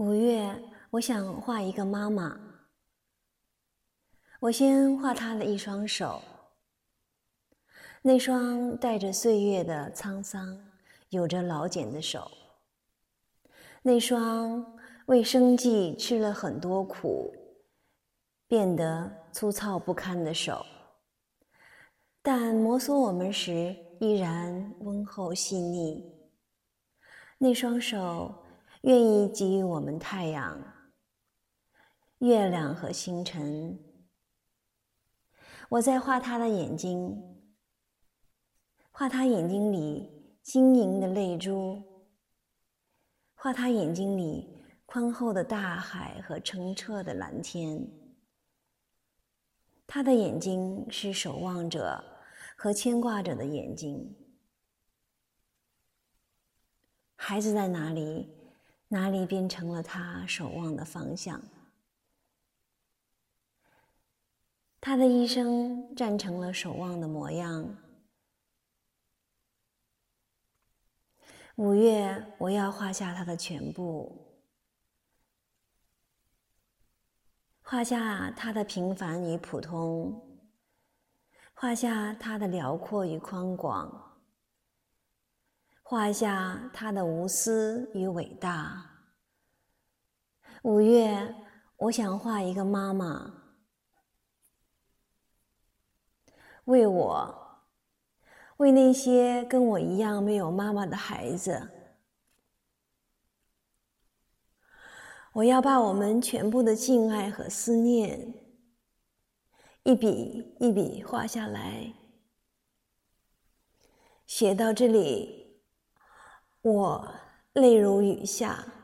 五月，我想画一个妈妈。我先画她的一双手，那双带着岁月的沧桑、有着老茧的手，那双为生计吃了很多苦、变得粗糙不堪的手，但摩挲我们时依然温厚细腻。那双手。愿意给予我们太阳、月亮和星辰。我在画他的眼睛，画他眼睛里晶莹的泪珠，画他眼睛里宽厚的大海和澄澈的蓝天。他的眼睛是守望者和牵挂者的眼睛。孩子在哪里？哪里变成了他守望的方向？他的一生站成了守望的模样。五月，我要画下他的全部，画下他的平凡与普通，画下他的辽阔与宽广。画下他的无私与伟大。五月，我想画一个妈妈，为我，为那些跟我一样没有妈妈的孩子。我要把我们全部的敬爱和思念，一笔一笔画下来，写到这里。我泪如雨下。